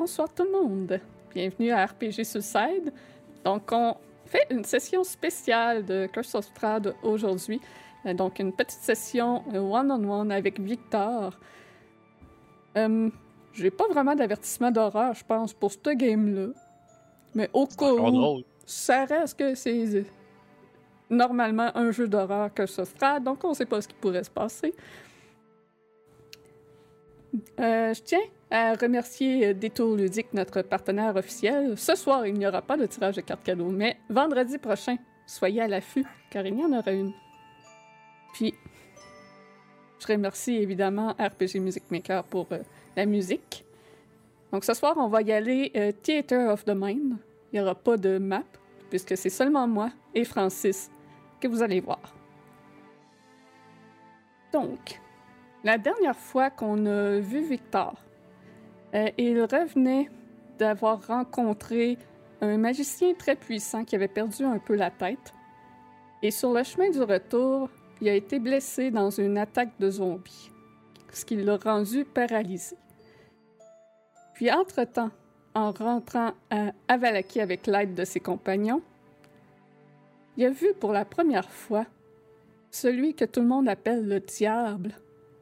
bonsoir tout le monde. Bienvenue à RPG Suicide. Donc, on fait une session spéciale de Curse of Strahd aujourd'hui. Euh, Donc, une petite session euh, one-on-one avec Victor. Euh, J'ai pas vraiment d'avertissement d'horreur, je pense, pour ce game-là. Mais au cas où, drôle. ça reste que c'est euh, normalement un jeu d'horreur que ce sera, donc on sait pas ce qui pourrait se passer. Euh, je tiens à remercier euh, Détour Ludique, notre partenaire officiel. Ce soir, il n'y aura pas de tirage de cartes cadeaux, mais vendredi prochain, soyez à l'affût, car il y en aura une. Puis, je remercie évidemment RPG Music Maker pour euh, la musique. Donc ce soir, on va y aller euh, Theater of the Mind. Il n'y aura pas de map, puisque c'est seulement moi et Francis que vous allez voir. Donc, la dernière fois qu'on a vu Victor, euh, il revenait d'avoir rencontré un magicien très puissant qui avait perdu un peu la tête. Et sur le chemin du retour, il a été blessé dans une attaque de zombies, ce qui l'a rendu paralysé. Puis entre-temps, en rentrant à Avalaki avec l'aide de ses compagnons, il a vu pour la première fois celui que tout le monde appelle le diable,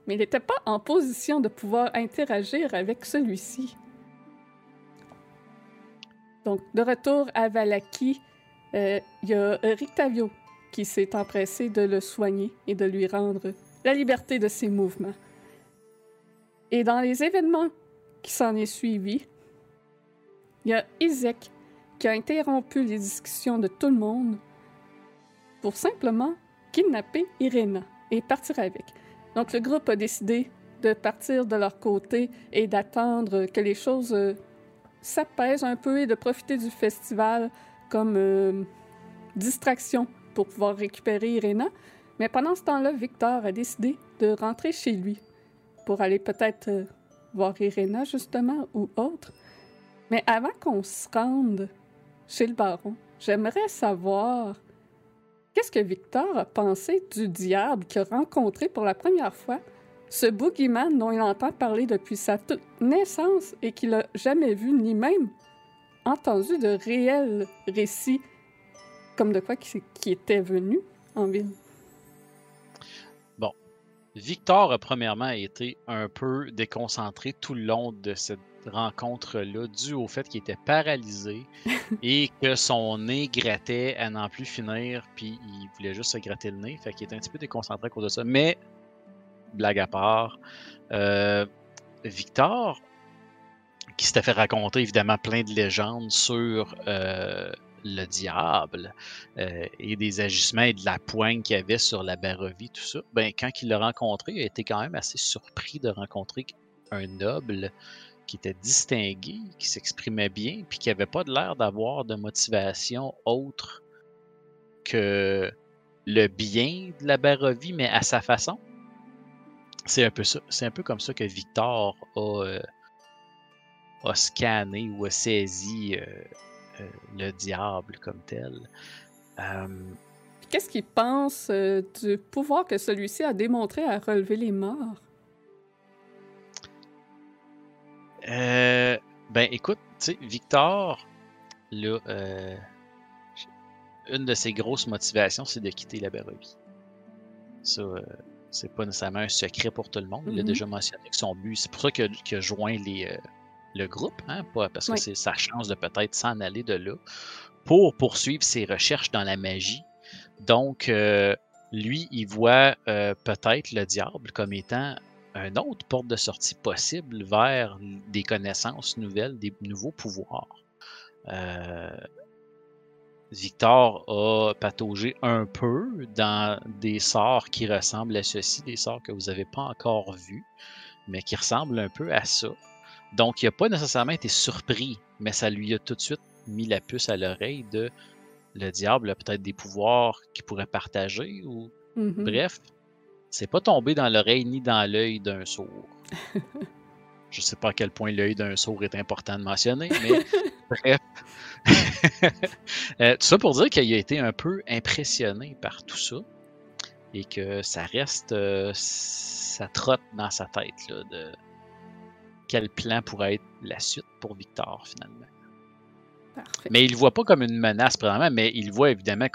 mais il n'était pas en position de pouvoir interagir avec celui-ci. Donc, de retour à Valaki, euh, il y a Rictavio qui s'est empressé de le soigner et de lui rendre la liberté de ses mouvements. Et dans les événements qui s'en est suivi, il y a Isaac qui a interrompu les discussions de tout le monde pour simplement kidnapper Irena et partir avec. Donc le groupe a décidé de partir de leur côté et d'attendre que les choses euh, s'apaisent un peu et de profiter du festival comme euh, distraction pour pouvoir récupérer Irena. Mais pendant ce temps-là, Victor a décidé de rentrer chez lui pour aller peut-être euh, voir Irena justement ou autre. Mais avant qu'on se rende chez le baron, j'aimerais savoir qu'est-ce que Victor a pensé du diable qu'il a rencontré pour la première fois, ce boogeyman dont il entend parler depuis sa naissance et qu'il n'a jamais vu ni même entendu de réels récits comme de quoi qui, qui était venu en ville. Victor a premièrement été un peu déconcentré tout le long de cette rencontre-là, dû au fait qu'il était paralysé et que son nez grattait à n'en plus finir, puis il voulait juste se gratter le nez, fait qu'il était un petit peu déconcentré à cause de ça. Mais, blague à part, euh, Victor, qui s'était fait raconter évidemment plein de légendes sur euh, le diable euh, et des agissements et de la poigne qu'il y avait sur la Barovie, tout ça, ben, quand il l'a rencontré, il a été quand même assez surpris de rencontrer un noble qui était distingué, qui s'exprimait bien, puis qui n'avait pas de l'air d'avoir de motivation autre que le bien de la Barovie, mais à sa façon. C'est un peu ça. C'est un peu comme ça que Victor a, euh, a scanné ou a saisi euh, euh, le diable comme tel. Qu'est-ce qu'il pense du pouvoir que celui-ci a démontré à relever les morts? Euh, ben écoute, tu sais, Victor, là, euh, une de ses grosses motivations, c'est de quitter la Barovie. Ça, euh, c'est pas nécessairement un secret pour tout le monde. Il a Mhm. déjà mentionné que son but, c'est pour ça qu'il a, joint les, euh, le groupe, hein, pas parce que c'est sa chance de peut-être s'en aller de là, pour poursuivre ses recherches dans la magie. Donc, euh, lui, il voit peut-être le diable comme étant un autre porte de sortie possible vers des connaissances nouvelles, des nouveaux pouvoirs. Euh, Victor a pataugé un peu dans des sorts qui ressemblent à ceci, des sorts que vous n'avez pas encore vus, mais qui ressemblent un peu à ça. Donc, il n'a pas nécessairement été surpris, mais ça lui a tout de suite mis la puce à l'oreille de le diable a peut-être des pouvoirs qu'il pourrait partager ou Mhm. Bref, c'est pas tombé dans l'oreille ni dans l'œil d'un sourd. Je sais pas à quel point l'œil d'un sourd est important de mentionner, mais bref. Euh, tout ça pour dire qu'il a été un peu impressionné par tout ça et que ça reste, euh, ça trotte dans sa tête là, de quel plan pourrait être la suite pour Victor, finalement. Parfait. Mais il le voit pas comme une menace, mais il voit évidemment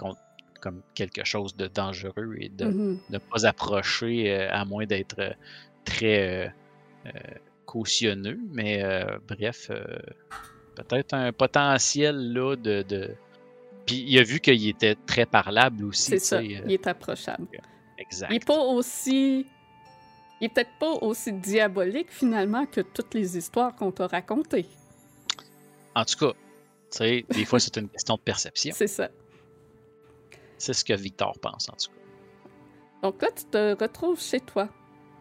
comme, quelque chose de dangereux et de ne pas approcher, euh, à moins d'être euh, très euh, cautionneux. Mais bref, peut-être un potentiel là de. de... Puis il a vu qu'il était très parlable aussi. C'est ça, il est approchable. exact. Il est pas aussi. Il est peut-être pas aussi diabolique finalement que toutes les histoires qu'on t'a racontées. En tout cas, tu sais, des fois c'est une question de perception. C'est ça. C'est ce que Victor pense en tout cas. Donc là, tu te retrouves chez toi,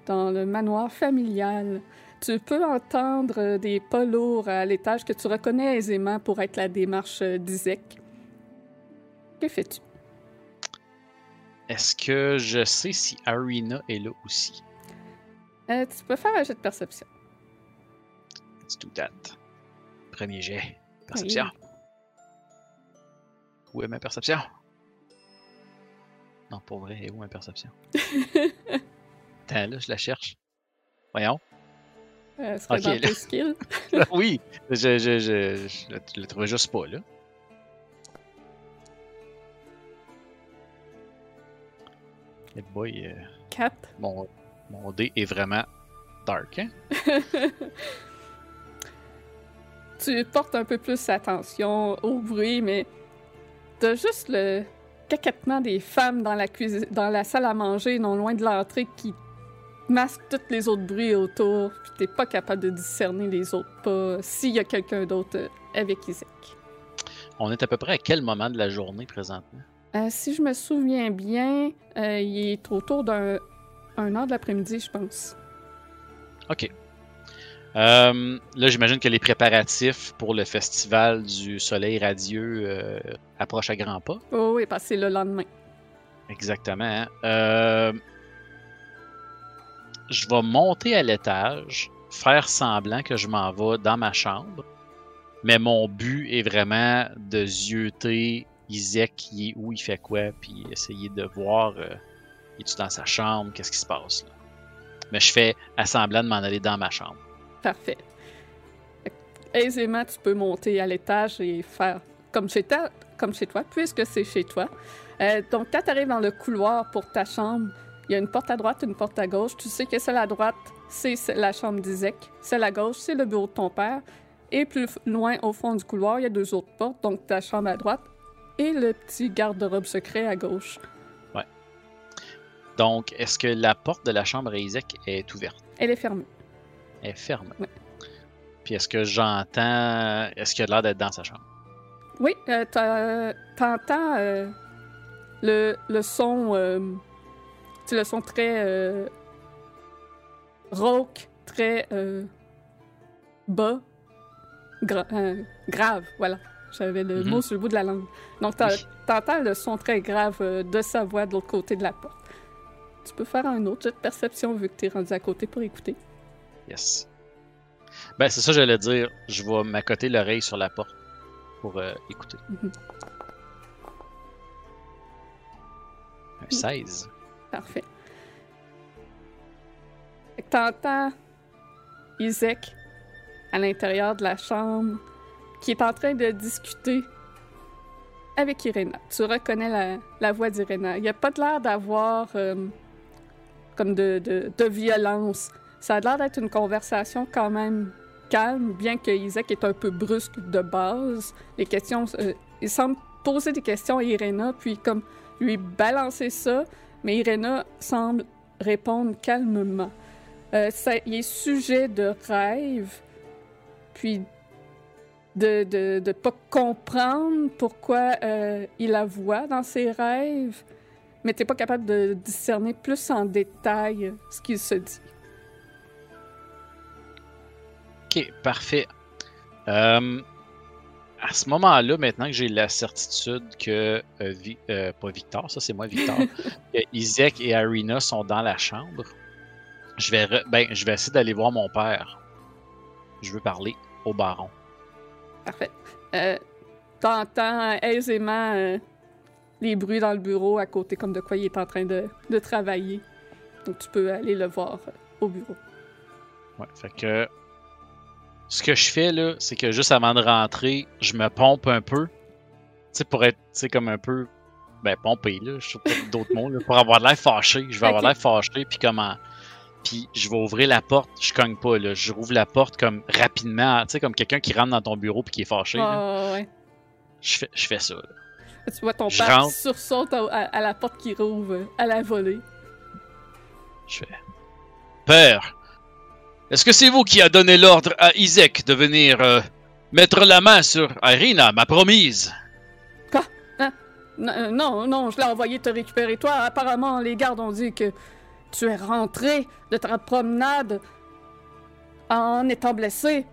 dans le manoir familial. Tu peux entendre des pas lourds à l'étage que tu reconnais aisément pour être la démarche euh, d'Isaac. Que fais-tu? Est-ce que je sais si Arena est là aussi? Euh, tu peux faire un jet de perception. Let's do that. Premier jet. Perception. Où est ma perception? Non, pour vrai, où est ma perception? Attends, là, je la cherche. Voyons. Euh, dans tes skills. oui, je, je, je, je, le- trouvais juste pas, là. Eh boy, euh, 4. mon, mon dé est vraiment dark, hein? tu portes un peu plus attention au bruit, mais t'as juste le caquettement des femmes dans la cuisine, dans la salle à manger, non loin de l'entrée, qui masque tous les autres bruits autour, puis t'es pas capable de discerner les autres pas s'il y a quelqu'un d'autre euh, avec Isaac. On est à peu près à quel moment de la journée présentement? Euh, si je me souviens bien, euh, il est autour d'un un heure de l'après-midi, je pense. OK. Euh, là, j'imagine que les préparatifs pour le festival du Soleil radieux euh, approchent à grands pas. Oh oui, parce que c'est le lendemain. Exactement. hein. Euh, je vais monter à l'étage, faire semblant que je m'en vais dans ma chambre, mais mon but est vraiment de zioter Isaac qui est où, il fait quoi, puis essayer de voir est-tu dans sa chambre, qu'est-ce qui se passe là. Mais je fais à semblant de m'en aller dans ma chambre. Parfait. Aisément, tu peux monter à l'étage et faire comme chez, ta- comme chez toi, puisque c'est chez toi. Euh, donc, quand tu arrives dans le couloir pour ta chambre, il y a une porte à droite, une porte à gauche. Tu sais que celle à droite, c'est la chambre d'Isaac. Celle à gauche, c'est le bureau de ton père. Et plus loin, au fond du couloir, il y a deux autres portes. Donc, ta chambre à droite et le petit garde-robe secret à gauche. Donc, est-ce que la porte de la chambre à Isaac est ouverte? Elle est fermée. Elle est ferme. Ouais. Puis est-ce que j'entends. Est-ce qu'il a l'air d'être dans sa chambre? Oui, euh, t'as- t'entends euh, le, le son, euh, le son très euh, rauque, très euh, bas, gra- grave, voilà. J'avais le Mhm. mot sur le bout de la langue. Donc, Oui. t'entends le son très grave de sa voix de l'autre côté de la porte. Tu peux faire un autre jet de perception vu que t'es rendu à côté pour écouter. Yes. Ben, c'est ça, que j'allais dire. Je vais m'accoter l'oreille sur la porte pour euh, écouter. Mhm. Un 16. Parfait. T'entends Isaac à l'intérieur de la chambre qui est en train de discuter avec Irena. Tu reconnais la, la voix d'Irena. Il n'y a pas de l'air d'avoir euh, comme de, de, de violence. Ça a l'air d'être une conversation quand même calme, bien que Isaac est un peu brusque de base. Les questions, euh, il semble poser des questions à Irena, puis comme lui balancer ça, mais Irena semble répondre calmement. Euh, il est sujet de rêve, puis de de, de pas comprendre pourquoi euh, il la voit dans ses rêves, mais t'es pas capable de discerner plus en détail ce qu'il se dit. Ok, parfait. Euh, à ce moment-là, maintenant que j'ai la certitude que, euh, Vi- euh, pas Victor, ça c'est moi Victor, que Isaac et Arena sont dans la chambre, je vais, ben, je vais essayer d'aller voir mon père. Je veux parler au baron. Parfait. Euh, T'entends aisément les bruits dans le bureau à côté, comme de quoi il est en train de, de travailler. Donc tu peux aller le voir au bureau. Ouais, fait que ce que je fais là, c'est que juste avant de rentrer, je me pompe un peu. Tu sais, pour être, tu sais, comme un peu. Ben, pompé, là. Je sais pas d'autres mots, là. Pour avoir l'air fâché. Je vais avoir Ok. l'air fâché, puis comment. Puis je vais ouvrir la porte, je cogne pas, là. Je rouvre la porte comme rapidement. Tu sais, comme quelqu'un qui rentre dans ton bureau puis qui est fâché, là. Ah, ouais. Je fais, je fais ça, là. Tu vois ton Je père rentre. sursaute à, à- à la porte qui rouvre à la volée. Je fais. Père, est-ce que c'est vous qui a donné l'ordre à Isaac de venir euh, mettre la main sur Irina, ma promise? N- euh, non, non, je l'ai envoyé te récupérer. Toi, apparemment, les gardes ont dit que tu es rentré de ta promenade en étant blessé.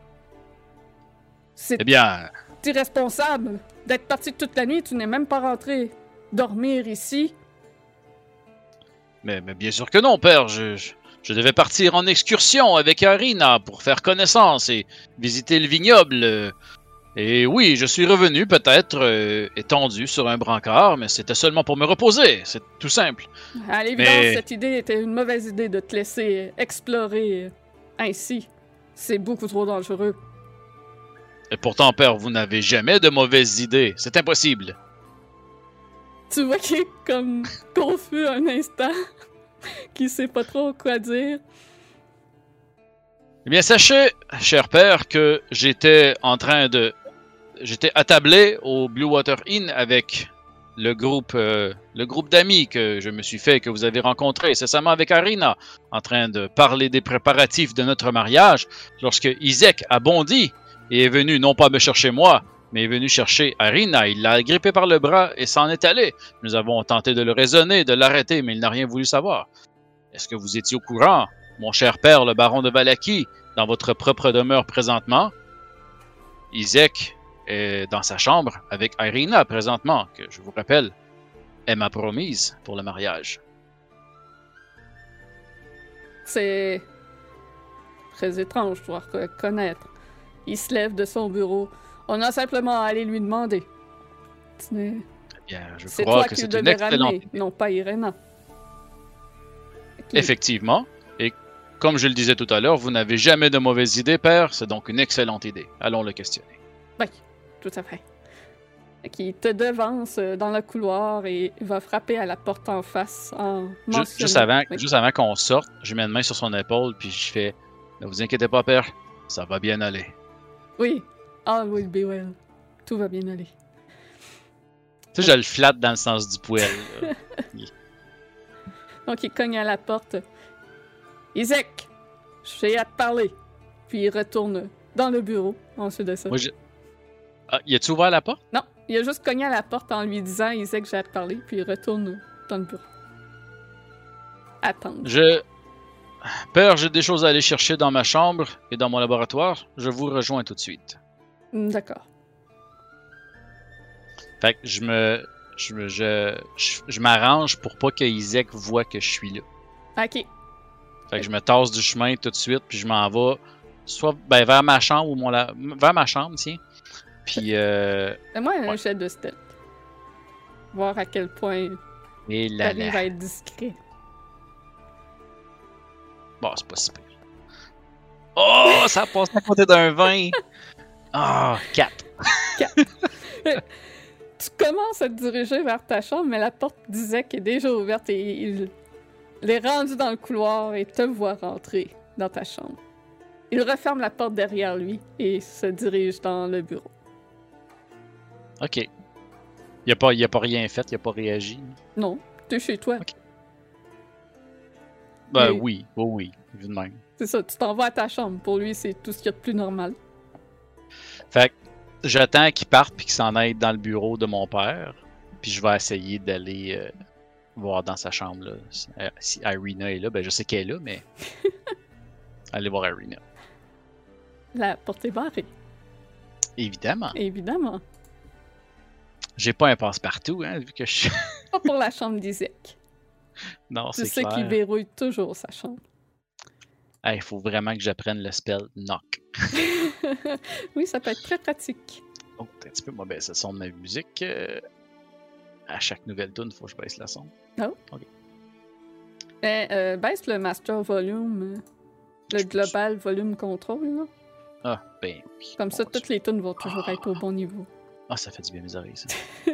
C'est Eh bien, irresponsable d'être parti toute la nuit. Tu n'es même pas rentré dormir ici. mais, mais bien sûr que non, père. Je, je, je devais partir en excursion avec Irina pour faire connaissance et visiter le vignoble. Et oui, je suis revenu peut-être euh, étendu sur un brancard, mais c'était seulement pour me reposer. C'est tout simple. À l'évidence, Mais- cette idée était une mauvaise idée de te laisser explorer ainsi. C'est beaucoup trop dangereux. Et pourtant, père, vous n'avez jamais de mauvaises idées. C'est impossible. Tu vois qu'il est comme confus un instant, qui sait pas trop quoi dire. Eh bien, sachez, cher père, que j'étais en train de. J'étais attablé au Blue Water Inn avec le groupe, euh, le groupe d'amis que je me suis fait, que vous avez rencontré incessamment avec Arina, en train de parler des préparatifs de notre mariage, lorsque Isaac a bondi et est venu non pas me chercher moi, mais est venu chercher Arina. Il l'a grippé par le bras et s'en est allé. Nous avons tenté de le raisonner, de l'arrêter, mais il n'a rien voulu savoir. Est-ce que vous étiez au courant, mon cher père, le baron de Valaki, dans votre propre demeure présentement? Isaac est dans sa chambre avec Irina présentement, que je vous rappelle, est ma promise pour le mariage. C'est très étrange, je dois reconnaître. Il se lève de son bureau. On a simplement à aller lui demander. Bien, je C'est crois toi que c'est une excellente ramener, non pas Irena. Qui- Effectivement. Et comme je le disais tout à l'heure, vous n'avez jamais de mauvaises idées, père. C'est donc une excellente idée. Allons le questionner. Oui, tout à fait. Qui te devance euh, dans le couloir et va frapper à la porte en face en Ju- mentionnant... juste avant, Oui. juste avant qu'on sorte, je mets une main sur son épaule puis je fais Ne vous inquiétez pas, père. Ça va bien aller. Oui, all will be well. Tout va bien aller. Tu sais, je le flatte dans le sens du poil. Donc il cogne à la porte. Isaac, j'ai à te parler. Puis il retourne dans le bureau ensuite de ça. Moi, je- Ah, y a-tu ouvert la porte? Non, il a juste cogné à la porte en lui disant Isaac, j'ai à te parler. Puis il retourne dans le bureau. Attendre. Je. Père, j'ai des choses à aller chercher dans ma chambre et dans mon laboratoire. Je vous rejoins tout de suite. Hmm, D'accord. Fait que je me. Je, me- je, je, je m'arrange pour pas que Isaac voit que je suis là. Ok. Fait que je me tasse du chemin tout de suite, puis je m'en vais soit ben, vers ma chambre ou mon la... vers ma chambre, tiens. Puis euh... Fais-moi un Ouais. jet de stealth. Voir à quel point et là, là. à être discret. Bon, c'est pas si pire. Oh, ça a passé à côté d'un 20. Ah, 4. Tu commences à te diriger vers ta chambre, mais la porte d'Isaac est déjà ouverte et il, il est rendu dans le couloir et te voit rentrer dans ta chambre. Il referme la porte derrière lui et se dirige dans le bureau. Ok. Il a, pas, il a pas rien fait, il a pas réagi. Non, t'es chez toi. Ok. Ben Mais- oui, oui, oui, vu de même. C'est ça, tu t'en vas à ta chambre. Pour lui, c'est tout ce qu'il y a de plus normal. Fait que j'attends qu'il parte puis qu'il s'en aille dans le bureau de mon père. Puis je vais essayer d'aller euh, voir dans sa chambre. Là. Si, euh, si Irina est là, ben je sais qu'elle est là, mais. aller voir Irina. La porte est barrée, Évidemment. évidemment. J'ai pas un passe-partout, hein, vu que je suis. Pas pour la chambre d'Isaac. non, c'est sais qu'il clair. verrouille toujours sa chambre. Il faut vraiment que j'apprenne le spell knock. oui, ça peut être très pratique. Oh, un petit peu, moi, baisse le son de ma musique. euh, à chaque nouvelle tune, il faut que je baisse le son. Eh, euh, baisse le master volume, euh, le global volume control, là. Ah, ben oui. Comme ça, toutes les tunes vont toujours être au bon niveau. Ah, ça fait du bien mes oreilles, ça.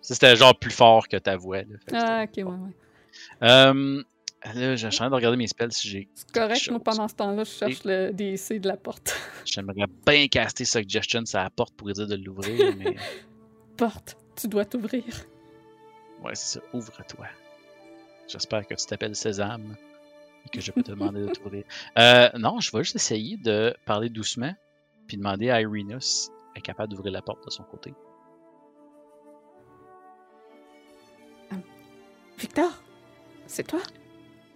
ça, c'était genre plus fort que ta voix. Là. Ah, ok, ouais, ouais. Euh, là, j'ai de regarder mes spells si j'ai. C'est correct, moi, pendant ce temps-là, je cherche le DC de la porte. J'aimerais bien caster Suggestion sur la porte pour dire de l'ouvrir, mais. porte, tu dois t'ouvrir. Ouais, c'est ça. Ouvre-toi. J'espère que tu t'appelles Sésame et que je peux te demander de t'ouvrir. Euh, non, je vais juste essayer de parler doucement puis demander à Irina si elle est capable d'ouvrir la porte de son côté. Victor, c'est toi?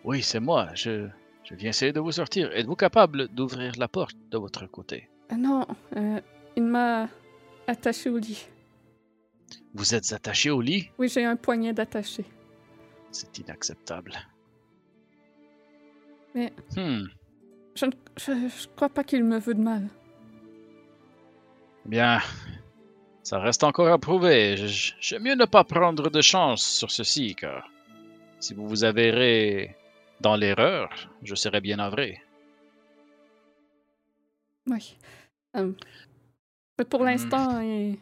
Oui, c'est moi. Je, je viens essayer de vous sortir. Êtes-vous capable d'ouvrir la porte de votre côté? Ah non, euh, il m'a attaché au lit. Vous êtes attaché au lit? Oui, j'ai un poignet d'attaché. C'est inacceptable. Mais- Hmm. Je ne je, je crois pas qu'il me veut de mal. Bien, ça reste encore à prouver. J'aime mieux ne pas prendre de chance sur ceci, car si vous vous avérez dans l'erreur, je serai bien navré. Oui. Euh, mais pour Hmm. l'instant, et-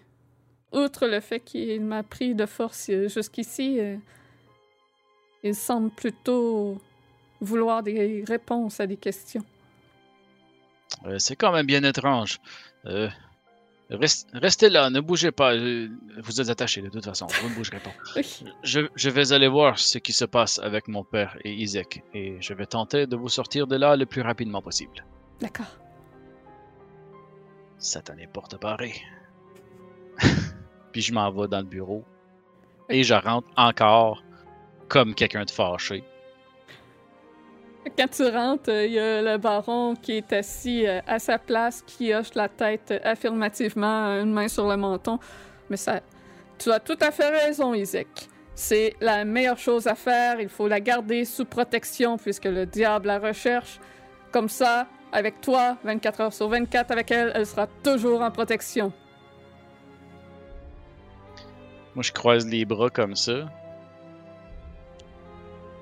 outre le fait qu'il m'a pris de force euh, jusqu'ici, euh, il semble plutôt vouloir des réponses à des questions. Euh, C'est quand même bien étrange. Rest- restez là, ne bougez pas. euh, Vous êtes attachés de toute façon, vous ne bougerez pas. Oui. Je, je vais aller voir ce qui se passe avec mon père et Isaac, et je vais tenter de vous sortir de là le plus rapidement possible. D'accord. Satané porte barré. Puis je m'en vais dans le bureau. Et je rentre encore comme quelqu'un de fâché. Quand tu rentres, euh, il y a le baron qui est assis euh, à sa place, qui hoche la tête euh, affirmativement, une main sur le menton. Mais ça, tu as tout à fait raison, Isaac. C'est la meilleure chose à faire. Il faut la garder sous protection puisque le diable la recherche. Comme ça, avec toi, 24 heures sur 24, avec elle, elle sera toujours en protection. Moi, je croise les bras comme ça.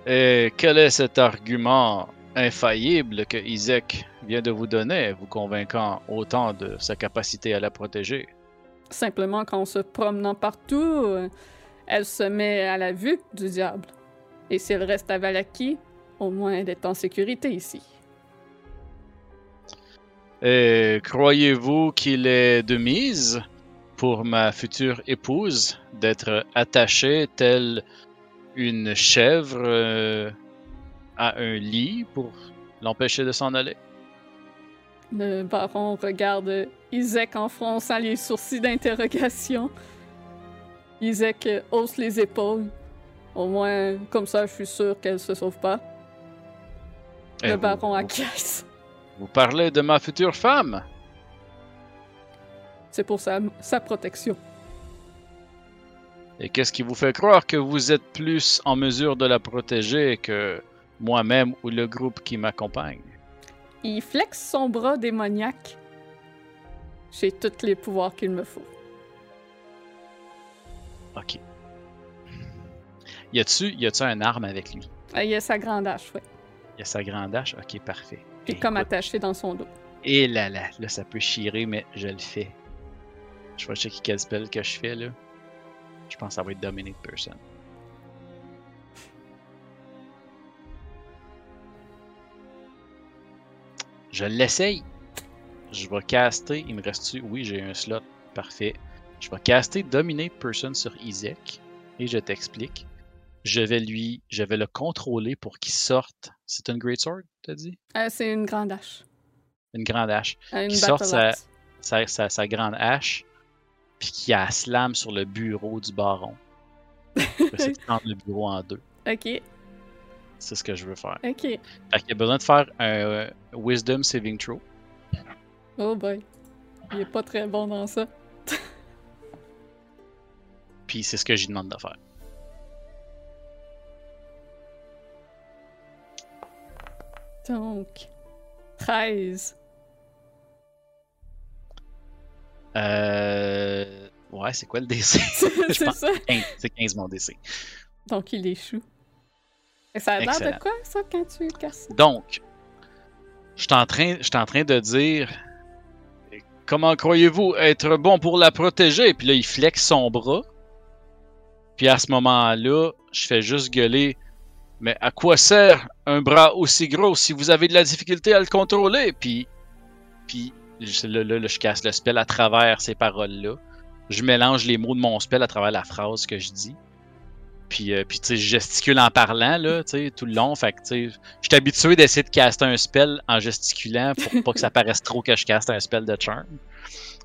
Et quel est cet argument infaillible que Isaac vient de vous donner, vous convainquant autant de sa capacité à la protéger? Simplement qu'en se promenant partout, euh, elle se met à la vue du diable. Et si elle reste à Valaki, au moins elle est en sécurité ici. Et croyez-vous qu'il est de mise pour ma future épouse d'être attachée telle une chèvre euh, à un lit pour l'empêcher de s'en aller? Le baron regarde Isaac en fronçant les sourcils d'interrogation. Isaac hausse les épaules. Au moins, comme ça, je suis sûr qu'elle se sauve pas. Eh, Le vous- baron acquiesce. Vous parlez de ma future femme? C'est pour sa, sa protection. Et qu'est-ce qui vous fait croire que vous êtes plus en mesure de la protéger que moi-même ou le groupe qui m'accompagne? Il flexe son bras démoniaque. J'ai tous les pouvoirs qu'il me faut. Ok. Y a-tu y a-tu un arme avec lui? Ah, Il a sa grande hache, ouais. Y a sa grande hache? Ok, parfait. Puis Eh, comme attaché dans son dos. Et là là, là ça peut chirer, mais je le fais. Je vais checker quel spell que je fais là. Je pense que ça va être Dominate Person. Je l'essaye. Je vais caster. Il me reste-tu? Oui, j'ai un slot. Parfait. Je vais caster Dominate Person sur Isaac. Et je t'explique. Je vais lui. Je vais le contrôler pour qu'il sorte. C'est une Great Sword, t'as dit? Euh, c'est une grande hache. Une grande hache. Euh, Une Qui sorte sa- sa, sa, sa grande hache, puis qui a slam sur le bureau du baron. Je vais essayer de prendre le bureau en deux. Ok, C'est ce que je veux faire. ok. Fait qu'il y a besoin de faire un euh, Wisdom Saving Throw. Oh boy. Il est pas très bon dans ça. Puis c'est ce que j'y demande de faire. Donc, 13. Euh... Ouais, c'est quoi le DC? C'est ça. 15, c'est 15 mon DC. Donc, il échoue. Et ça a l'air de quoi, ça, quand tu casses? Donc, Je suis en, train- je suis en train de dire Comment croyez-vous être bon pour la protéger? Puis là, il flexe son bras. Puis à ce moment-là, je fais juste gueuler Mais à quoi sert un bras aussi gros si vous avez de la difficulté à le contrôler? Puis, puis je- là, là, je casse le spell à travers ces paroles-là. Je mélange les mots de mon spell à travers la phrase que je dis. Puis, euh, puis tu sais, je gesticule en parlant, là, tu sais, tout le long. Fait que, tu sais, je suis habitué d'essayer de caster un spell en gesticulant pour pas que ça paraisse trop que je caste un spell de charm.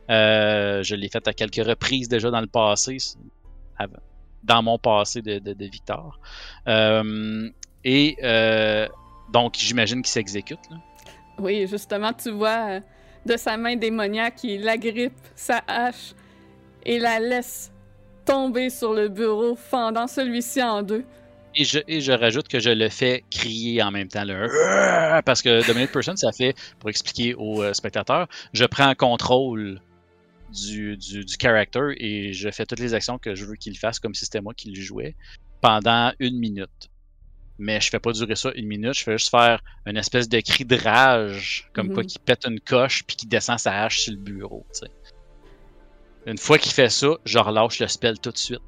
Euh, je l'ai fait à quelques reprises déjà dans le passé, dans mon passé de, Victor. Euh, et donc, j'imagine qu'il s'exécute. Oui, justement, tu vois de sa main démoniaque, il agrippe sa hache et la laisse tomber sur le bureau, fendant celui-ci en deux. Et je, rajoute que je le fais crier en même temps. Parce que Dominate Person, ça fait, pour expliquer aux euh, spectateurs, je prends contrôle du, du, du character et je fais toutes les actions que je veux qu'il fasse comme si c'était moi qui le jouais pendant une minute. Mais je fais pas durer ça une minute, je fais juste faire une espèce de cri de rage, comme Mhm. quoi qui pète une coche puis qui descend sa hache sur le bureau. Une fois qu'il fait ça, je relâche le spell tout de suite.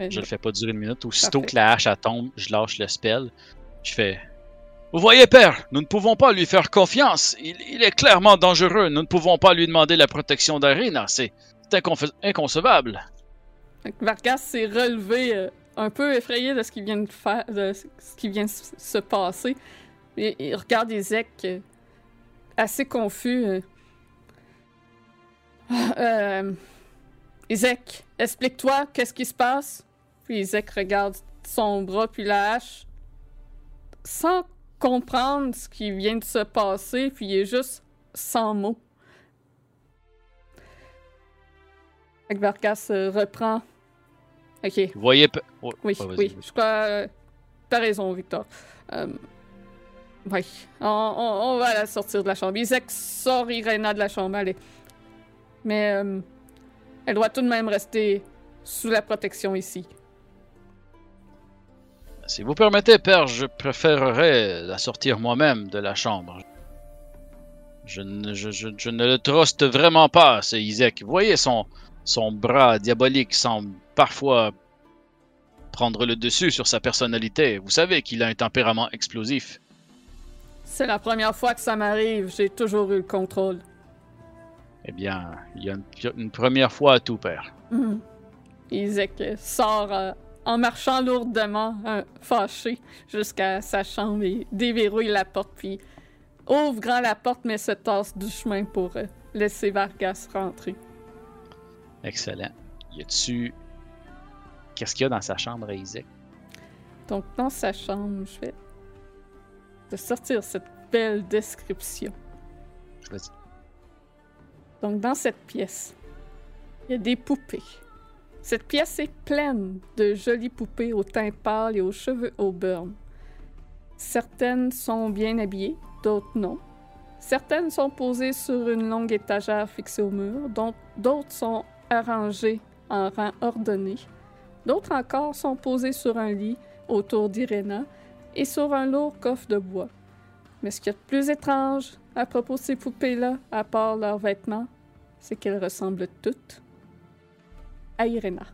Euh, Je le fais pas durer une minute. Aussitôt Parfait. que la hache elle tombe, je lâche le spell. Je fais. Vous voyez, père, nous ne pouvons pas lui faire confiance. Il, il est clairement dangereux. Nous ne pouvons pas lui demander la protection d'Arena. C'est inconcevable. Vargas s'est relevé euh, un peu effrayé de ce qui vient de se passer. Il regarde Isaac euh, assez confus. euh. Ah, euh, Isaac, explique-toi qu'est-ce qui se passe. Puis Isaac regarde son bras puis la hache sans comprendre ce qui vient de se passer, puis il est juste sans mots. Vargas euh, reprend. Ok, Vous voyez. pe- Ouais, oui, oui, je crois. euh, T'as raison, Victor. Euh, oui, on, on- on va la sortir de la chambre. Isaac sort Irena de la chambre, allez. Mais euh, elle doit tout de même rester sous la protection ici. Si vous permettez, père, je préférerais la sortir moi-même de la chambre. Je ne, je, je- je ne le truste vraiment pas, ce Isaac. Vous voyez, son, son bras diabolique semble parfois prendre le dessus sur sa personnalité. Vous savez qu'il a un tempérament explosif. C'est la première fois que ça m'arrive, j'ai toujours eu le contrôle. Eh bien, il y a une, une première fois à tout, père. Mhm. Isaac sort euh, en marchant lourdement, euh, fâché, jusqu'à sa chambre et déverrouille la porte, puis ouvre grand la porte, mais se tasse du chemin pour euh, laisser Vargas rentrer. Excellent. Y a-tu. Qu'est-ce qu'il y a dans sa chambre à Isaac? Donc, dans sa chambre, je vais te sortir cette belle description. Vas-y. Donc, dans cette pièce, il y a des poupées. Cette pièce est pleine de jolies poupées au teint pâle et aux cheveux auburn. Certaines sont bien habillées, d'autres non. Certaines sont posées sur une longue étagère fixée au mur, dont d'autres sont arrangées en rang ordonné. D'autres encore sont posées sur un lit autour d'Irena et sur un lourd coffre de bois. Mais ce qu'il y a de plus étrange à propos de ces poupées-là, à part leurs vêtements, c'est qu'elles ressemblent toutes à Irena.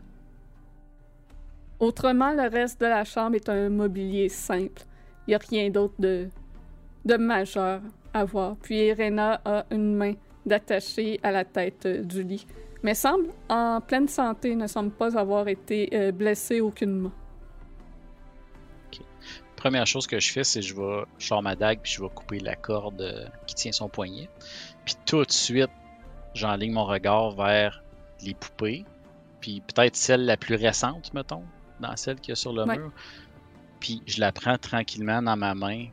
Autrement, le reste de la chambre est un mobilier simple. Il n'y a rien d'autre de, de majeur à voir. Puis Irena a une main d'attaché à la tête du lit, mais semble en pleine santé, ne semble pas avoir été euh, blessée aucunement. Première chose que je fais, c'est que je vais. Sors ma dague puis je vais couper la corde euh, qui tient son poignet. Puis tout de suite, j'enligne mon regard vers les poupées. Puis peut-être celle la plus récente, mettons, dans celle qu'il y a sur le Ouais. mur. Puis je la prends tranquillement dans ma main.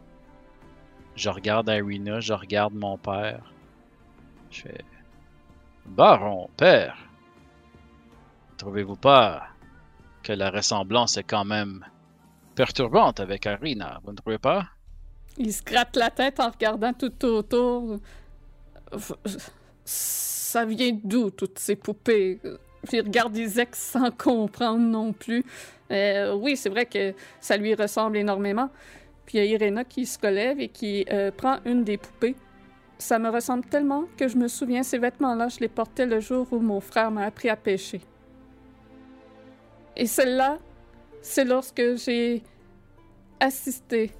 Je regarde Irina, je regarde mon père. Je fais. Baron, père. Trouvez-vous pas que la ressemblance est quand même perturbante avec Irina, vous ne trouvez pas? Il se gratte la tête en regardant tout autour. Ça vient d'où, toutes ces poupées? Il regarde Isaac sans comprendre non plus. Euh, oui, c'est vrai que ça lui ressemble énormément. Puis il y a Irena qui se relève et qui euh, prend une des poupées. Ça me ressemble tellement que je me souviens, ces vêtements-là, je les portais le jour où mon frère m'a appris à pêcher. Et celle-là, c'est lorsque j'ai assisté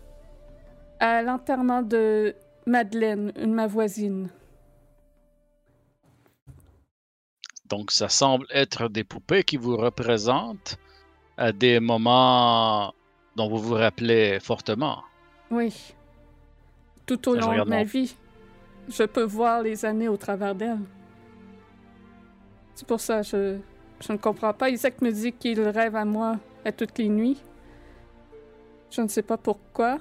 à l'enterrement de Madeleine, une ma voisine. Donc, ça semble être des poupées qui vous représentent à des moments dont vous vous rappelez fortement. Oui. Tout au long de ma vie, je peux voir les années au travers d'elle. C'est pour ça je je ne comprends pas. Isaac me dit qu'il rêve à moi à toutes les nuits. Je ne sais pas pourquoi.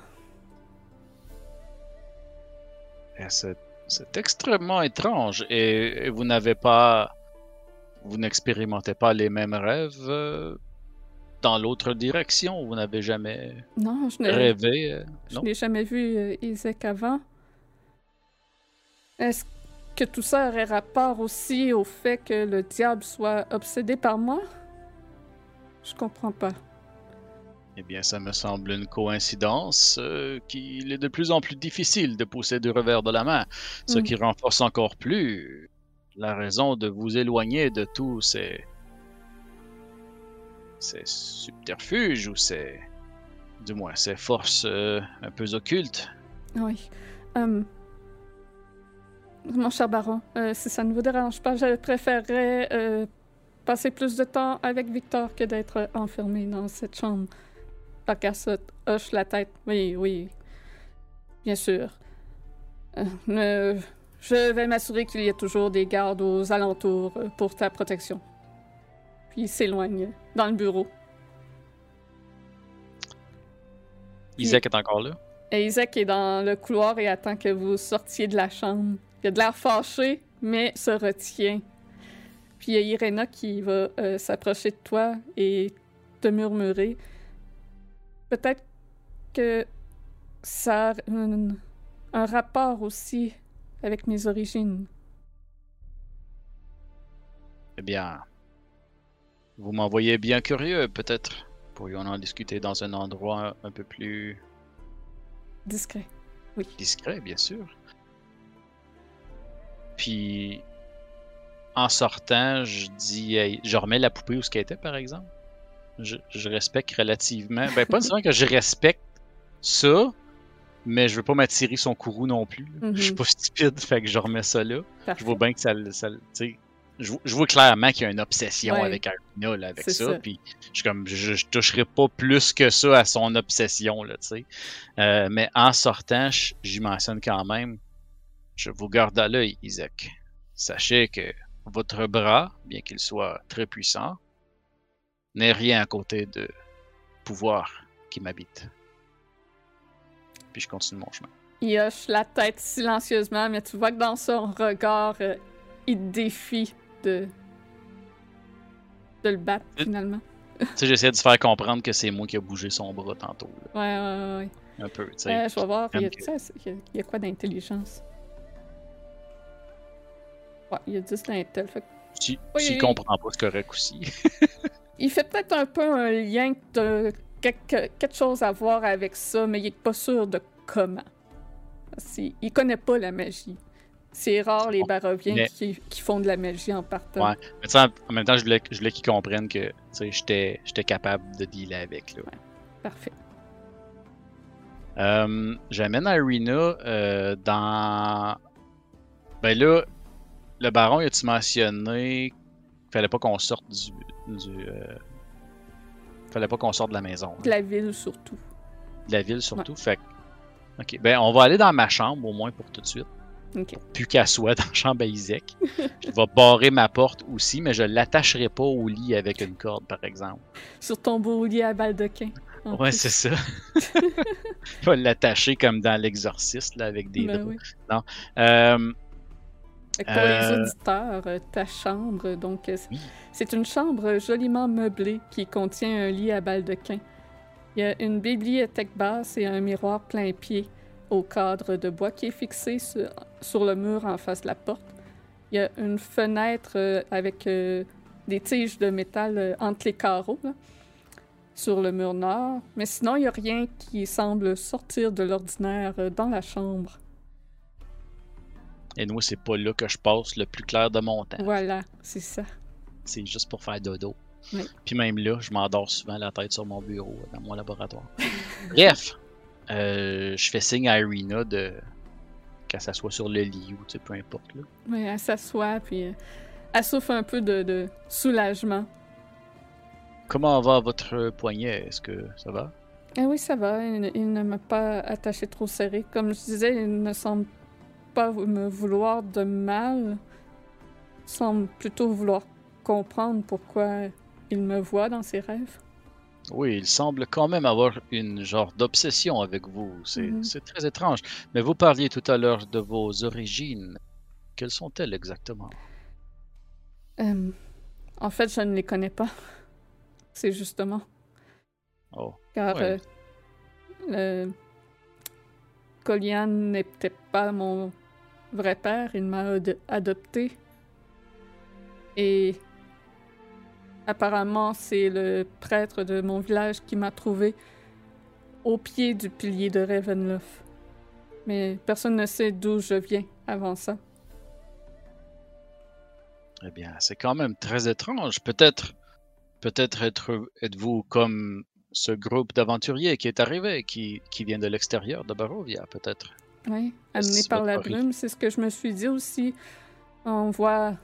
Et C'est c'est extrêmement étrange. Et, et vous n'avez pas. Vous n'expérimentez pas les mêmes rêves euh, dans l'autre direction? Vous n'avez jamais Non, je rêvé. euh, Je non? n'ai jamais vu euh, Isaac avant. Est-ce que tout ça aurait rapport aussi au fait que le diable soit obsédé par moi? Je comprends pas. Eh bien, ça me semble une coïncidence euh, qu'il est de plus en plus difficile de pousser du revers de la main, ce Mm. qui renforce encore plus la raison de vous éloigner de tous ces, ces subterfuges ou ces, du moins, ces forces euh, un peu occultes. Oui. Hum. Mon cher baron, euh, si ça ne vous dérange pas, je préférerais euh, passer plus de temps avec Victor que d'être enfermé dans cette chambre. Parcasse hoche la tête. Oui, oui. Bien sûr. Euh, je vais m'assurer qu'il y ait toujours des gardes aux alentours pour ta protection. Puis il s'éloigne dans le bureau. Isaac est encore là? Et Isaac est dans le couloir et attend que vous sortiez de la chambre. Il a de l'air fâché, mais se retient. Puis il y a Irena qui va euh, s'approcher de toi et te murmurer. Peut-être que ça a un, un rapport aussi avec mes origines. Eh bien, vous m'envoyez bien curieux, peut-être. Pourrions en discuter dans un endroit un peu plus Discret. Oui. discret, bien sûr. Puis, en sortant, je dis, hey, je remets la poupée où ce qu'elle était, par exemple. Je, je respecte relativement. Ben, pas nécessairement que je respecte ça, mais je veux pas m'attirer son courroux non plus. là. Je suis pas stupide, fait que je remets ça là. Je vois bien que ça, le- ça le- tu sais, je, vois- je vois clairement qu'il y a une obsession Ouais. avec Aruna, là, avec ça. ça. Puis je suis comme, je, je toucherai pas plus que ça à son obsession, là, tu sais. Euh, mais en sortant, j'y mentionne quand même, je vous garde à l'œil, Isaac. Sachez que votre bras, bien qu'il soit très puissant, n'est rien à côté de pouvoir qui m'habite. Puis je continue mon chemin. Il hoche la tête silencieusement, mais tu vois que dans son regard, euh, il te défie de... de le battre, Euh, finalement. tu sais, j'essaie de se faire comprendre que c'est moi qui ai bougé son bras tantôt, là, Ouais, ouais, ouais. un peu, tu sais. Euh, je vais voir. Y, a, que- il y a quoi d'intelligence? Ouais, il a 10 d'intel. fait que- Si, Oui, s'il oui. comprend pas, c'est correct aussi. Il fait peut-être un peu un lien de quelque, quelque chose à voir avec ça, mais il est pas sûr de comment. Qu'il- il connaît pas la magie. C'est rare les baroviens mais- qui, qui font de la magie en partant. Ouais. Mais en même temps, je voulais, je voulais qu'ils comprennent que j'étais capable de dealer avec. Là. Parfait. Euh, J'amène Irina euh, dans. Ben là, le baron, il a-tu mentionné qu'il fallait pas qu'on sorte du. du euh, fallait pas qu'on sorte de la maison, hein, De la ville surtout. de la ville surtout. Fait Ok, ben on va aller dans ma chambre au moins pour tout de suite. Plus qu'à soit dans la chambre à Isaac. je vais barrer ma porte aussi, mais je l'attacherai pas au lit avec une corde, par exemple. Sur ton beau lit à baldequin. Ouais, c'est ça. je vais l'attacher comme dans l'exorciste, là, avec des Ben draps. oui. Euh, Pour les Euh, auditeurs, euh, ta chambre, donc, euh, Oui. c'est une chambre joliment meublée qui contient un lit à baldequin. Il y a une bibliothèque basse et un miroir plein pied au cadre de bois qui est fixé sur, sur le mur en face de la porte. Il y a une fenêtre avec des tiges de métal entre les carreaux. là. sur le mur nord, mais sinon, il n'y a rien qui semble sortir de l'ordinaire dans la chambre. Et nous, c'est pas là que je passe le plus clair de mon temps. Voilà, c'est ça. C'est juste pour faire dodo. Oui. Puis même là, je m'endors souvent la tête sur mon bureau, dans mon laboratoire. Bref, euh, je fais signe à Irina de qu'elle s'assoit sur le lit ou tu sais, peu importe. Là. Oui, elle s'assoit, puis euh, elle souffre un peu de, de soulagement. Comment va votre poignet? Est-ce que ça va? Ah oui, ça va. Il, il ne m'a pas attaché trop serré. Comme je disais, il ne semble pas me vouloir de mal. Semble plutôt vouloir comprendre pourquoi il me voit dans ses rêves. Oui, il semble quand même avoir une genre d'obsession avec vous. C'est c'est très étrange. Mais vous parliez tout à l'heure de vos origines. Quelles sont-elles exactement? Euh, en fait, je ne les connais pas. C'est justement. Oh, Car Ouais. euh, le... Colian n'était pas mon vrai père, il m'a ad- adopté. Et apparemment, c'est le prêtre de mon village qui m'a trouvé au pied du pilier de Ravenloft. Mais personne ne sait d'où je viens avant ça. eh bien, c'est quand même très étrange. Peut-être, peut-être être, êtes-vous comme ce groupe d'aventuriers qui est arrivé, qui, qui vient de l'extérieur de Barovia, peut-être? Oui, amené par la brume, c'est ce que je me suis dit aussi. On voit.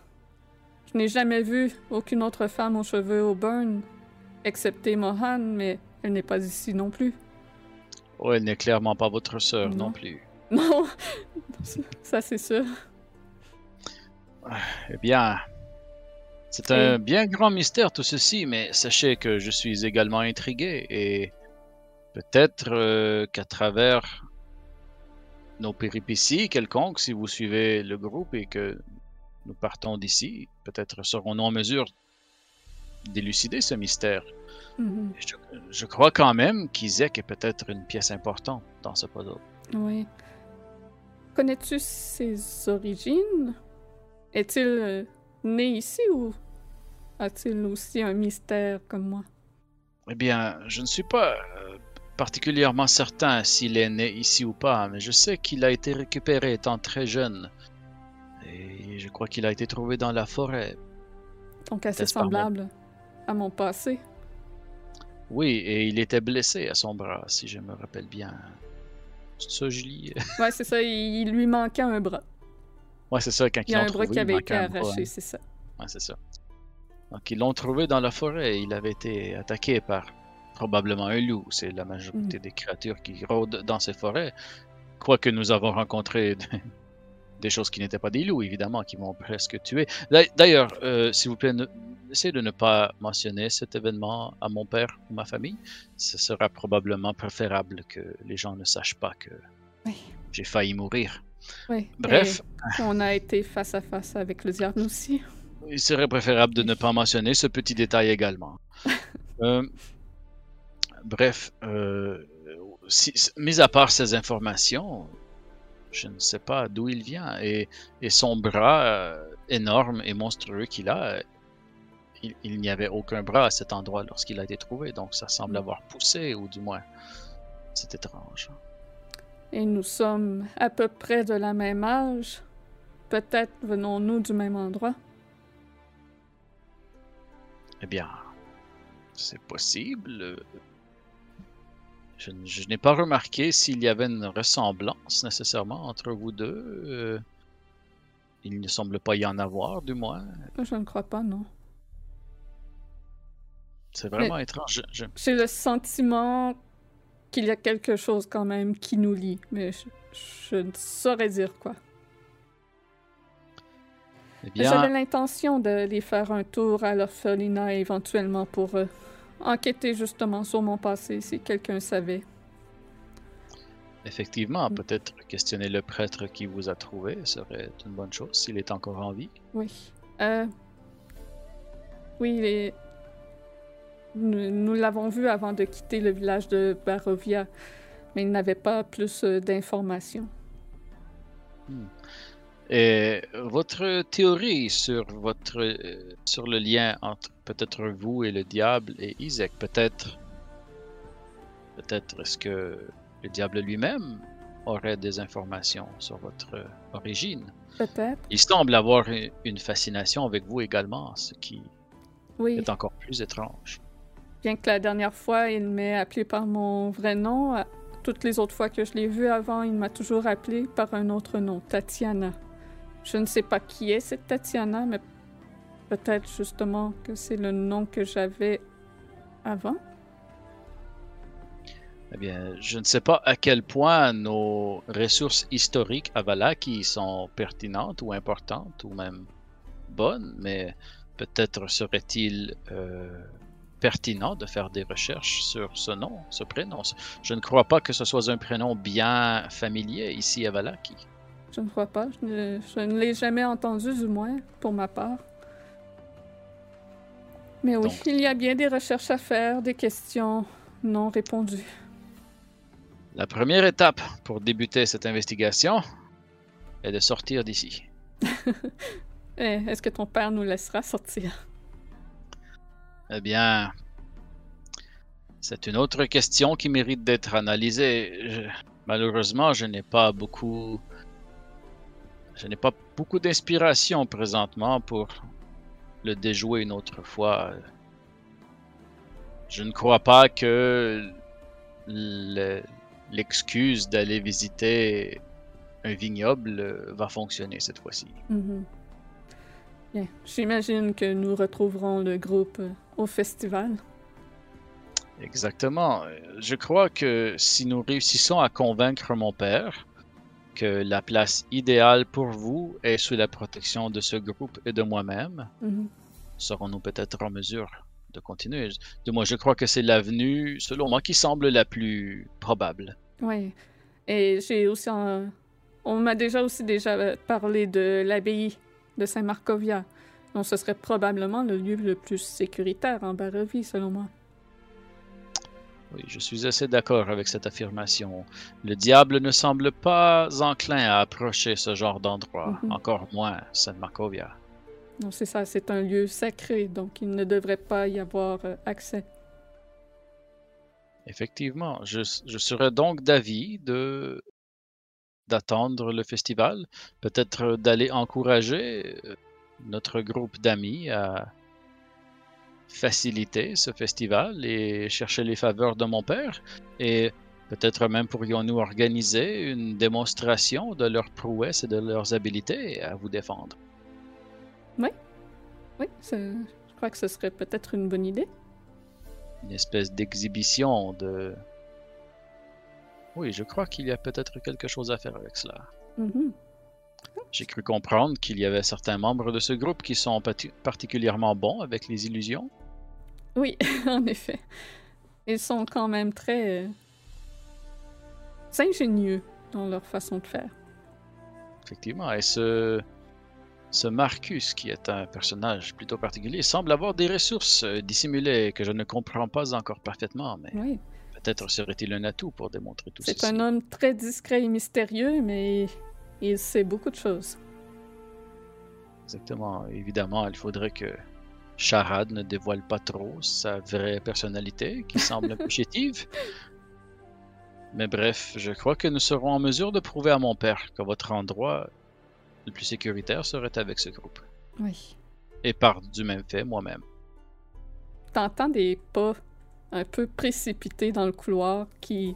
Je n'ai jamais vu aucune autre femme aux cheveux au burn, excepté Mohan, mais elle n'est pas ici non plus. Oh, elle n'est clairement pas votre sœur non, Non. plus. Non, ça c'est sûr. Eh bien, c'est un bien grand mystère tout ceci, mais sachez que je suis également intrigué et peut-être euh, qu'à travers nos péripéties quelconques, si vous suivez le groupe et que nous partons d'ici, peut-être serons-nous en mesure d'élucider ce mystère. Mhm, Je, je crois quand même qu'Isaac est peut-être une pièce importante dans ce puzzle. Oui. Connais-tu ses origines? Est-il euh, né ici ou a-t-il aussi un mystère comme moi? Eh bien, je ne suis pas euh, particulièrement certain s'il est né ici ou pas, mais je sais qu'il a été récupéré étant très jeune. Et je crois qu'il a été trouvé dans la forêt. Donc assez semblable à mon passé. Oui, et il était blessé à son bras, si je me rappelle bien. C'est ça, Julie? Ouais, c'est ça, il, lui manquait un bras. ouais, c'est ça, quand Il y a un bras trouvé, qui avait été arraché, hein. c'est ça. Ouais, c'est ça. Donc, ils l'ont trouvé dans la forêt. Il avait été attaqué par probablement un loup. C'est la majorité des créatures qui rôdent dans ces forêts. Quoique nous avons rencontré des choses qui n'étaient pas des loups, évidemment, qui m'ont presque tué. D'a- D'ailleurs, euh, s'il vous plaît, ne- essayez de ne pas mentionner cet événement à mon père ou ma famille. Ce sera probablement préférable que les gens ne sachent pas que Oui. j'ai failli mourir. Oui. Bref, Et on a été face à face avec le diable aussi. Il serait préférable de ne pas mentionner ce petit détail également. Euh, bref, euh, si, mis à part ces informations, je ne sais pas d'où il vient. Et, et son bras euh, énorme et monstrueux qu'il a, il, il n'y avait aucun bras à cet endroit lorsqu'il a été trouvé. Donc ça semble avoir poussé, ou du moins, c'est étrange. Et nous sommes à peu près de la même âge. Peut-être venons-nous du même endroit. Eh bien, c'est possible. Euh, Je, n'ai pas remarqué s'il y avait une ressemblance nécessairement entre vous deux. euh, Il ne semble pas y en avoir, du moins. Je ne crois pas, non. C'est vraiment étrange. Je- J'ai le sentiment qu'il y a quelque chose quand même qui nous lie, mais je, je ne saurais dire quoi. Eh J'avais l'intention d'aller faire un tour à l'orphelinat éventuellement pour euh, enquêter justement sur mon passé si quelqu'un savait. effectivement, Mm. peut-être questionner le prêtre qui vous a trouvé serait une bonne chose s'il est encore en vie. Oui. Euh... Oui, les... nous, nous l'avons vu avant de quitter le village de Barovia, mais il n'avait pas plus euh, d'informations. Et votre théorie sur votre euh, sur le lien entre peut-être vous et le diable et Isaac, peut-être Peut-être est-ce que le diable lui-même aurait des informations sur votre origine? Peut-être. Il semble avoir une fascination avec vous également, ce qui Oui. est encore plus étrange. Bien que la dernière fois, il m'ait appelé par mon vrai nom, euh, toutes les autres fois que je l'ai vu avant, il m'a toujours appelé par un autre nom, Tatiana. Je ne sais pas qui est cette Tatiana, mais peut-être justement que c'est le nom que j'avais avant? Eh bien, je ne sais pas à quel point nos ressources historiques à Valaki sont pertinentes ou importantes ou même bonnes, mais peut-être serait-il euh, pertinent de faire des recherches sur ce nom, ce prénom. Je ne crois pas que ce soit un prénom bien familier ici à Valaki. Je ne crois pas. Je ne, je ne l'ai jamais entendu, du moins, pour ma part. Mais oui, Donc- il y a bien des recherches à faire, des questions non répondues. La première étape pour débuter cette investigation est de sortir d'ici. Eh, Est-ce que ton père nous laissera sortir? Eh bien, c'est une autre question qui mérite d'être analysée. Je- malheureusement, je n'ai pas beaucoup, je n'ai pas beaucoup d'inspiration présentement pour le déjouer une autre fois. Je ne crois pas que le- l'excuse d'aller visiter un vignoble va fonctionner cette fois-ci. Mhm. J'imagine que nous retrouverons le groupe euh, au festival. Exactement. Euh, Je crois que si nous réussissons à convaincre mon père que la place idéale pour vous est sous la protection de ce groupe et de moi-même, Mhm. serons-nous peut-être en mesure de continuer? Du moins, je crois que c'est l'avenue, selon moi, qui semble la plus probable. Oui. Et j'ai aussi. en- On m'a déjà aussi déjà parlé de l'abbaye de Saint-Marcovia. Donc, ce serait probablement le lieu le plus sécuritaire en Barovie, selon moi. Oui, je suis assez d'accord avec cette affirmation. Le diable ne semble pas enclin à approcher ce genre d'endroit, Mhm. encore moins Sainte-Marcovia. Non, c'est ça, c'est un lieu sacré, donc il ne devrait pas y avoir euh, accès. Effectivement, je, je serais donc d'avis de d'attendre le festival, peut-être d'aller encourager euh, notre groupe d'amis à faciliter ce festival et chercher les faveurs de mon père. Et peut-être même pourrions-nous organiser une démonstration de leurs prouesses et de leurs habiletés à vous défendre. Oui, c'est- je crois que ce serait peut-être une bonne idée. Une espèce d'exhibition de... Oui, je crois qu'il y a peut-être quelque chose à faire avec cela. Mhm. J'ai cru comprendre qu'il y avait certains membres de ce groupe qui sont particulièrement bons avec les illusions. Oui, en effet. Ils sont quand même très euh, ingénieux dans leur façon de faire. Effectivement. Et ce, ce Marcus, qui est un personnage plutôt particulier, semble avoir des ressources euh, dissimulées que je ne comprends pas encore parfaitement, mais Oui. peut-être serait-il un atout pour démontrer tout C'est ceci. un homme très discret et mystérieux, mais il sait beaucoup de choses. Exactement. Évidemment, il faudrait que Charade ne dévoile pas trop sa vraie personnalité, qui semble un peu chétive. Mais bref, je crois que nous serons en mesure de prouver à mon père que votre endroit le plus sécuritaire serait avec ce groupe. Oui. Et par du même fait, moi-même. T'entends des pas un peu précipités dans le couloir qui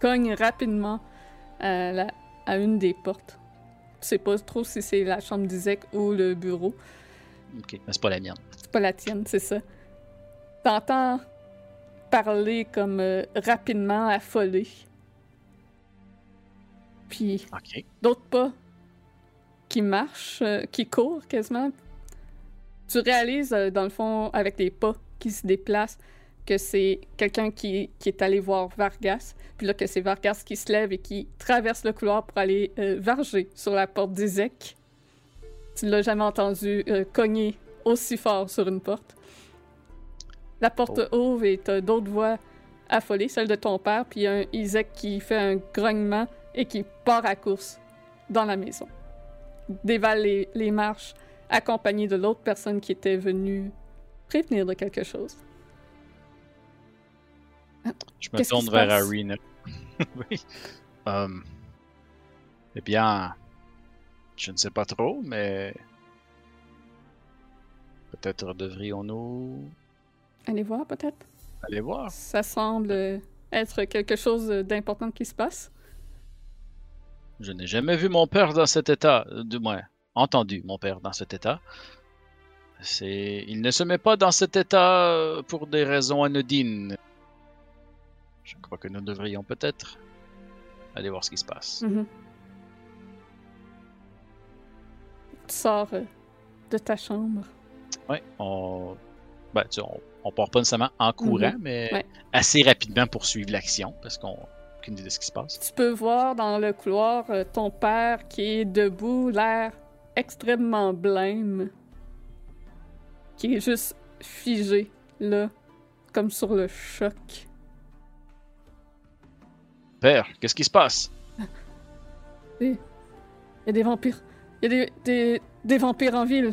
cognent rapidement à, la- à une des portes. Tu sais pas trop si c'est la chambre d'Isaac ou le bureau. Ok, mais c'est pas la mienne. Pas la tienne, c'est ça. T'entends parler comme euh, rapidement, affolé. Puis d'autres pas qui marchent, euh, qui courent quasiment. Tu réalises, euh, dans le fond, avec les pas qui se déplacent, que c'est quelqu'un qui, qui est allé voir Vargas. Puis là, que c'est Vargas qui se lève et qui traverse le couloir pour aller varger sur la porte d'Isaac. Tu l'as jamais entendu cogner aussi fort sur une porte. La porte ouvre et t'as d'autres voix affolées, celle de ton père, puis un Isaac qui fait un grognement et qui part à course dans la maison. Dévale les, les marches, accompagné de l'autre personne qui était venue prévenir de quelque chose. Je me tourne vers? Arena. oui. Hum, eh bien, je ne sais pas trop, mais peut-être devrions-nous Allez voir, peut-être? aller voir. Ça semble être quelque chose d'important qui se passe. Je n'ai jamais vu mon père dans cet état, du moins entendu mon père dans cet état. C'est, il ne se met pas dans cet état euh, pour des raisons anodines. Je crois que nous devrions peut-être aller voir ce qui se passe. Mhm. Tu sors euh, de ta chambre. Ouais, on, ben, tu sais, on, on part pas nécessairement en courant, mais Ouais. assez rapidement pour suivre l'action parce qu'on aucune idée de ce qui se passe. Tu peux voir dans le couloir euh, ton père qui est debout, l'air extrêmement blême, qui est juste figé, là, comme sur le choc. Père, qu'est-ce qui se passe? Il y a des vampires. Il y a des, des, des vampires en ville.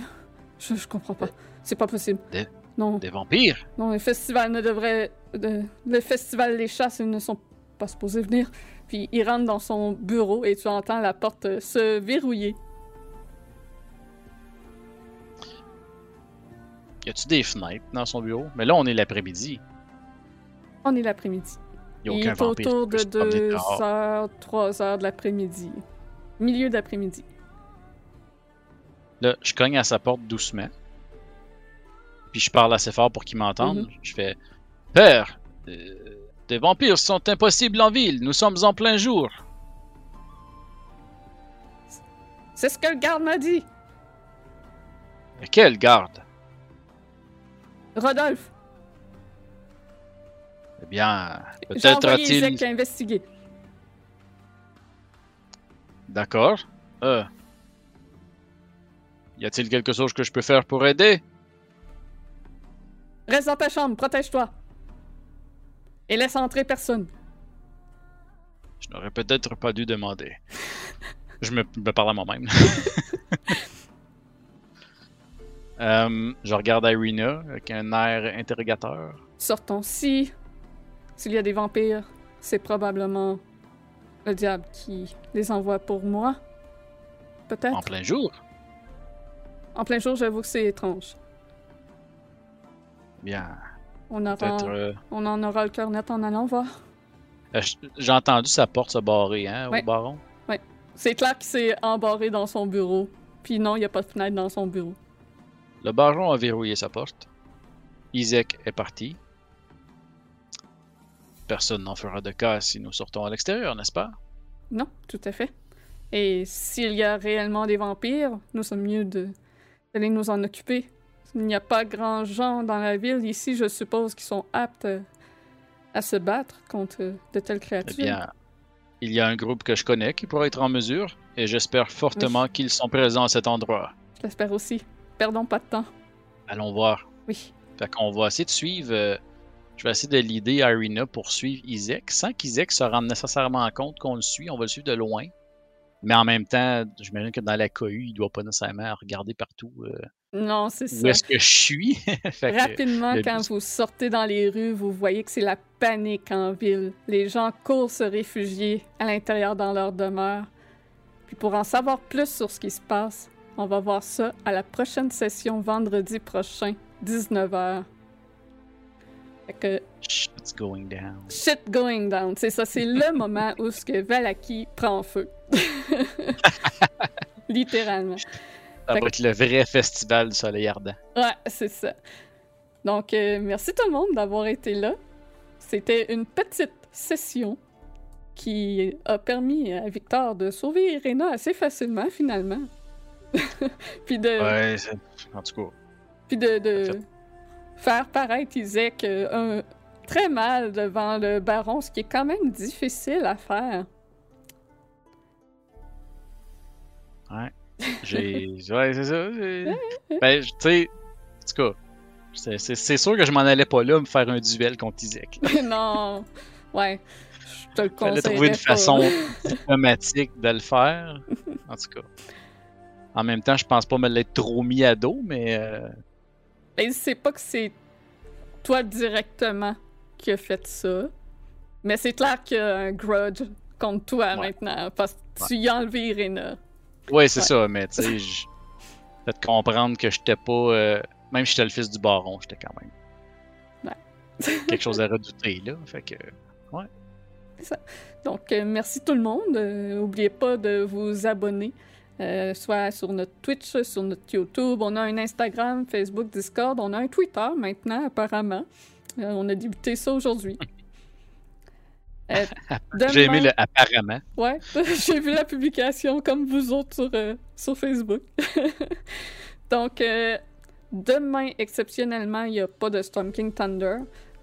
Je, je comprends pas. C'est pas possible. Des- Non, Des vampires? Non, le festival ne devrait. de- le festival des chasses, ils ne sont pas supposés venir. Puis il rentre dans son bureau et tu entends la porte euh, se verrouiller. Y a-tu des fenêtres dans son bureau? Mais là, on est l'après-midi. On est l'après-midi. Il est autour de se promener 2 dehors. heures, 3 heures de l'après-midi. Milieu d'après-midi. Là, je cogne à sa porte doucement. Puis je parle assez fort pour qu'il m'entende. Mhm. Je fais Père, euh, des vampires sont impossibles en ville. Nous sommes en plein jour. C'est ce que le garde m'a dit. Mais quel garde? Rodolphe, Eh bien, peut-être a-t-il. Investiguer. D'accord. Euh. Y a-t-il quelque chose que je peux faire pour aider? Reste dans ta chambre, protège-toi. Et laisse entrer personne. Je n'aurais peut-être pas dû demander. je me, me parle à moi-même. Euh, je regarde Irina avec un air interrogateur. Sortons. Si s'il y a des vampires, c'est probablement le diable qui les envoie pour moi. Peut-être. En plein jour. En plein jour, j'avoue que c'est étrange. Bien, On, aura, euh, on en aura le cœur net en allant voir. euh, J'ai entendu sa porte se barrer, hein, Ouais. au baron. C'est clair qu'il s'est embarré dans son bureau. Puis non, il n'y a pas de fenêtre dans son bureau. Le baron a verrouillé sa porte. Isaac est parti. Personne n'en fera de cas si nous sortons à l'extérieur, n'est-ce pas? Non, tout à fait. Et s'il y a réellement des vampires, nous sommes mieux de d'aller nous en occuper. Il n'y a pas grand gens dans la ville ici, je suppose, qui sont aptes euh, à se battre contre de telles Eh créatures. bien, il y a un groupe que je connais qui pourrait être en mesure, et j'espère fortement qu'ils sont présents à cet endroit. Je l'espère aussi. Perdons pas de temps. Allons voir. Oui. Fait qu'on va essayer de suivre. euh, je vais essayer de l'idée Irina pour suivre Isaac, sans qu'Isaac se rende nécessairement compte qu'on le suit. On va le suivre de loin. Mais en même temps, j'imagine que dans la cohue, il doit pas nécessairement regarder partout euh, Non, c'est où ça. est-ce que je suis. Que- Rapidement, quand but- vous sortez dans les rues, vous voyez que c'est la panique en ville. Les gens courent se réfugier à l'intérieur dans leur demeure. Puis pour en savoir plus sur ce qui se passe, on va voir ça à la prochaine session vendredi prochain, 19h. Fait que Shit's going down. shit going down, c'est ça, c'est le moment où ce que Valaki prend feu. Littéralement. Ça Fait va être le vrai festival du soleil ardent. Ouais, c'est ça. Donc, euh, merci tout le monde d'avoir été là. C'était une petite session qui a permis à Victor de sauver Irena assez facilement, finalement. puis de, Ouais, en tout cas. puis de, faire paraître Isaac euh, un, très mal devant le baron, ce qui est quand même difficile à faire. J'ai. Ouais, c'est ça. Ben, tu sais, en tout cas, c'est- sûr que je m'en allais pas là me faire un duel contre Isaac. non, ouais, je te le conseille. trouver une façon diplomatique de le faire. En tout cas. En même temps, je pense pas me l'être trop mis à dos, mais. euh, Ben, c'est pas que c'est toi directement qui a fait ça, Mais c'est clair qu'il y a un grudge contre toi Ouais. maintenant, parce que tu y as enlevé Irena. Ouais, c'est Ouais. ça, mais tu sais, j- fait te comprendre que j'étais pas. euh, même si j'étais le fils du baron, j'étais quand même. quelque chose à redouter, là. Fait que. Donc, euh, merci tout le monde. Euh, N'oubliez pas de vous abonner, euh, soit sur notre Twitch, sur notre YouTube. On a un Instagram, Facebook, Discord. On a un Twitter maintenant, apparemment. Euh, on a débuté ça aujourd'hui. Euh, J'ai aimé le apparemment. Ouais, j'ai vu la publication comme vous autres sur, euh, sur Facebook. Donc, euh, demain, exceptionnellement, il n'y a pas de Storm King Thunder.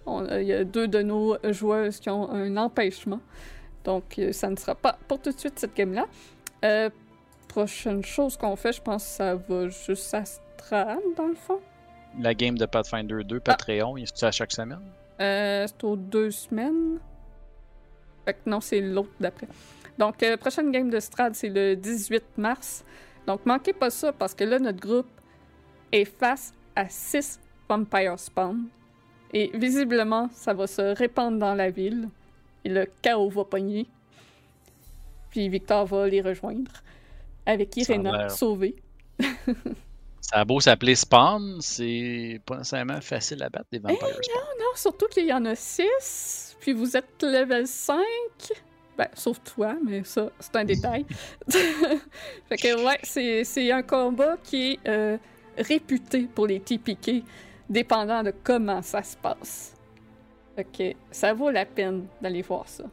Il y a deux de nos joueuses qui ont un empêchement. Donc, ça ne sera pas pour tout de suite cette game-là. Prochaine chose qu'on fait, je pense que ça va juste à dans le fond. La game de Pathfinder 2, Patreon, il est à chaque semaine? C'est aux deux semaines. Fait que non, c'est l'autre d'après. Donc, euh, prochaine game de Strad, c'est le 18 mars. Donc, manquez pas ça parce que là, notre groupe est face à 6 Vampire Spawn. Et visiblement, ça va se répandre dans la ville. Et le chaos va pogner. Puis Victor va les rejoindre. Avec Irena sauvée. Ça a beau s'appeler Spawn, c'est pas nécessairement facile à battre des vampires Spawn. Surtout qu'il y en a 6, puis vous êtes level 5. Ben, sauf toi, mais ça, c'est un détail. fait que, ouais, c'est un combat qui est euh, réputé pour les TPK, dépendant de comment ça se passe. Fait que ça vaut la peine d'aller voir ça.